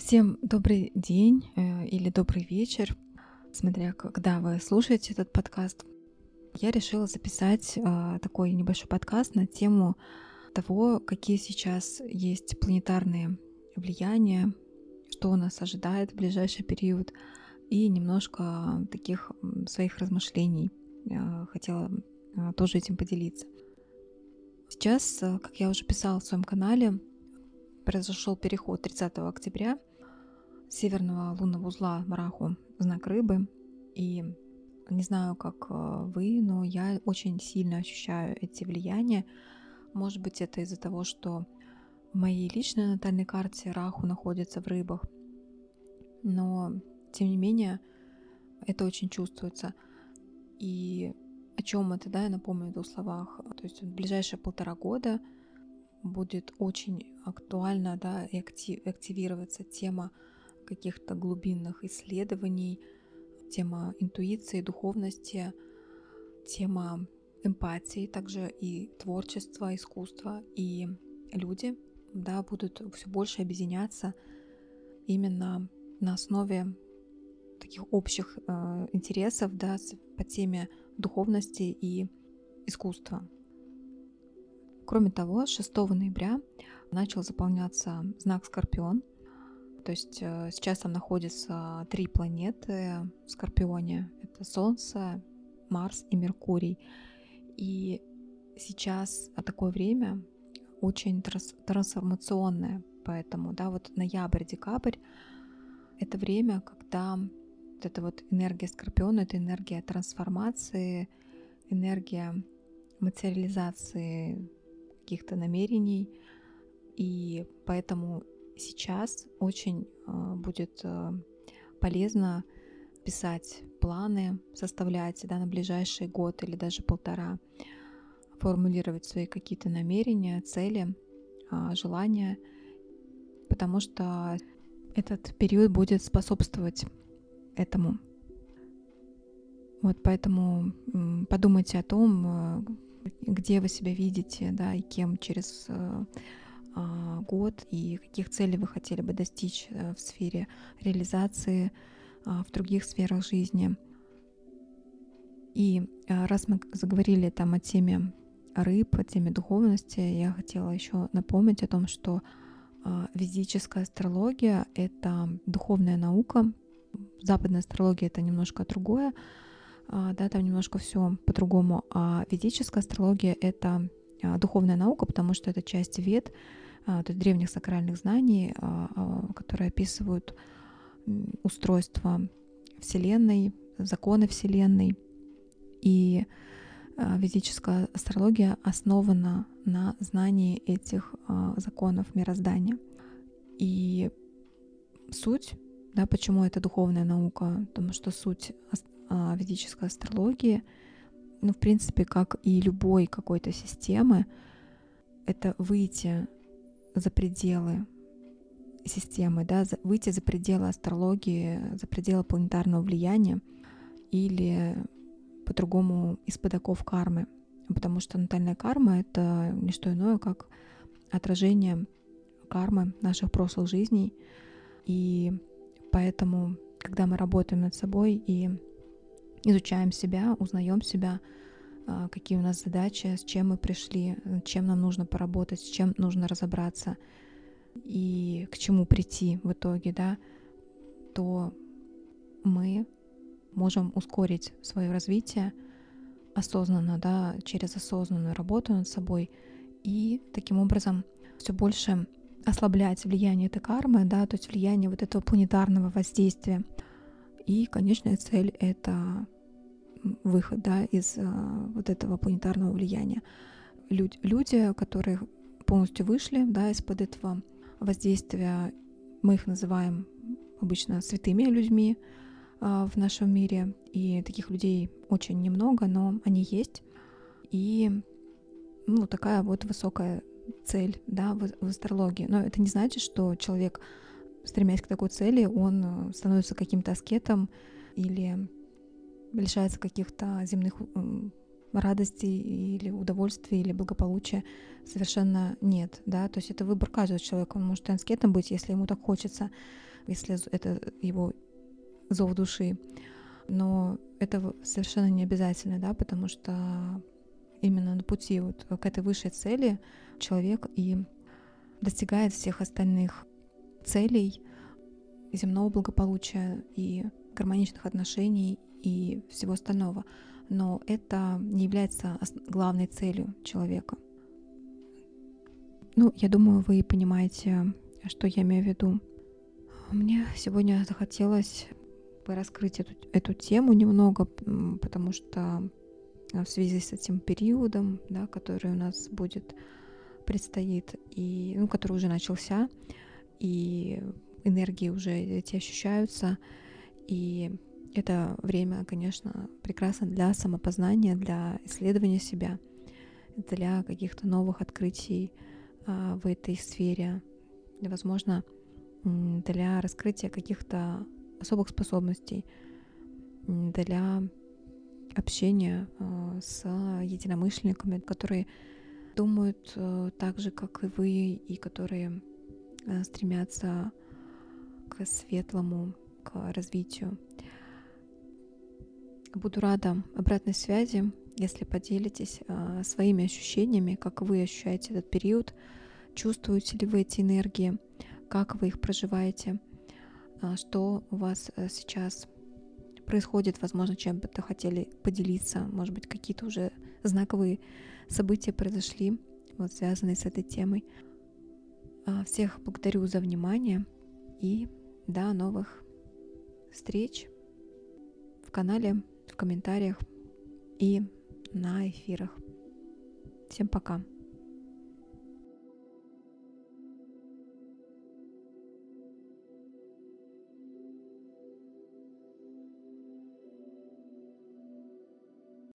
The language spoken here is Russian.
Всем добрый день э, или добрый вечер, смотря когда вы слушаете этот подкаст. Я решила записать э, такой небольшой подкаст на тему того, какие сейчас есть планетарные влияния, что нас ожидает в ближайший период, и немножко таких своих размышлений э, хотела тоже этим поделиться. Сейчас, как я уже писала в своем канале, произошел переход 30 октября северного лунного узла в знак рыбы. И не знаю, как э, вы, но я очень сильно ощущаю эти влияния. Может быть, это из-за того, что в моей личной натальной карте Раху находится в рыбах. Но, тем не менее, это очень чувствуется. И о чем это, да, я напомню в двух словах. То есть в ближайшие полтора года – будет очень актуально да, и актив, активироваться тема каких-то глубинных исследований, тема интуиции, духовности, тема эмпатии, также и творчества, искусства, и люди да, будут все больше объединяться именно на основе таких общих э, интересов да, по теме духовности и искусства. Кроме того, 6 ноября начал заполняться знак Скорпион. То есть э, сейчас там находятся три планеты в Скорпионе. Это Солнце, Марс и Меркурий. И сейчас такое время очень трансформационное. Поэтому, да, вот ноябрь-декабрь — это время, когда вот эта вот энергия Скорпиона — это энергия трансформации, энергия материализации каких-то намерений. И поэтому сейчас очень э, будет э, полезно писать планы, составлять да, на ближайший год или даже полтора, формулировать свои какие-то намерения, цели, э, желания, потому что этот период будет способствовать этому. Вот поэтому подумайте о том, где вы себя видите, да, и кем через а, год, и каких целей вы хотели бы достичь э, в сфере реализации, а, в других сферах жизни. И а, раз мы заговорили там о теме рыб, о теме духовности, я хотела еще напомнить о том, что физическая астрология — это духовная наука, западная астрология — это немножко другое, а, да, там немножко все по-другому. А ведическая астрология — это а, духовная наука, потому что это часть вед, а, то есть древних сакральных знаний, которые описывают устройство Вселенной, законы Вселенной. И ведическая астрология основана на знании этих законов мироздания. И суть, да, почему это духовная наука, потому что суть а, ведической астрологии, ну, в принципе, как и любой какой-то системы, это выйти за пределы системы, да, выйти за пределы астрологии, за пределы планетарного влияния или по-другому из-под оков кармы, потому что натальная карма — это не что иное, как отражение кармы наших прошлых жизней, и поэтому, когда мы работаем над собой и изучаем себя, узнаем себя, какие у нас задачи, с чем мы пришли, чем нам нужно поработать, с чем нужно разобраться и к чему прийти в итоге, да, то мы можем ускорить свое развитие осознанно, да, через осознанную работу над собой и таким образом все больше ослаблять влияние этой кармы, да, то есть влияние вот этого планетарного воздействия. И конечная цель — это выход да, из а, вот этого планетарного влияния. Люд, люди, которые полностью вышли да, из-под этого воздействия, мы их называем обычно святыми людьми а, в нашем мире, и таких людей очень немного, но они есть. И ну, такая вот высокая цель да, в, в астрологии. Но это не значит, что человек стремясь к такой цели, он э, становится каким-то аскетом или лишается каких-то земных радостей или удовольствий или благополучия совершенно нет, да, то есть это выбор каждого человека, он может и аскетом быть, если ему так хочется, если это его зов души. Но это совершенно не обязательно, да, потому что именно на пути вот к этой высшей цели человек и достигает всех остальных целей земного благополучия и гармоничных отношений и всего остального. Но это не является главной целью человека. Ну, я думаю, вы понимаете, что я имею в виду. Мне сегодня захотелось раскрыть эту, эту тему немного, потому что в связи с этим периодом, да, который у нас будет предстоит, и, ну, который уже начался, и энергии уже эти ощущаются, и это время, конечно, прекрасно для самопознания, для исследования себя, для каких-то новых открытий а, в этой сфере, возможно, для раскрытия каких-то особых способностей, для общения а, с единомышленниками, которые думают э, так же, как и вы, и которые э, стремятся к светлому, к развитию. Буду рада обратной связи, если поделитесь э, своими ощущениями, как вы ощущаете этот период, чувствуете ли вы эти энергии, как вы их проживаете, что у вас сейчас происходит, возможно, чем бы вы хотели поделиться, может быть, какие-то уже знаковые события произошли, вот связанные с этой темой. А, всех благодарю за внимание и до новых встреч в канале, в комментариях и на эфирах. Всем пока.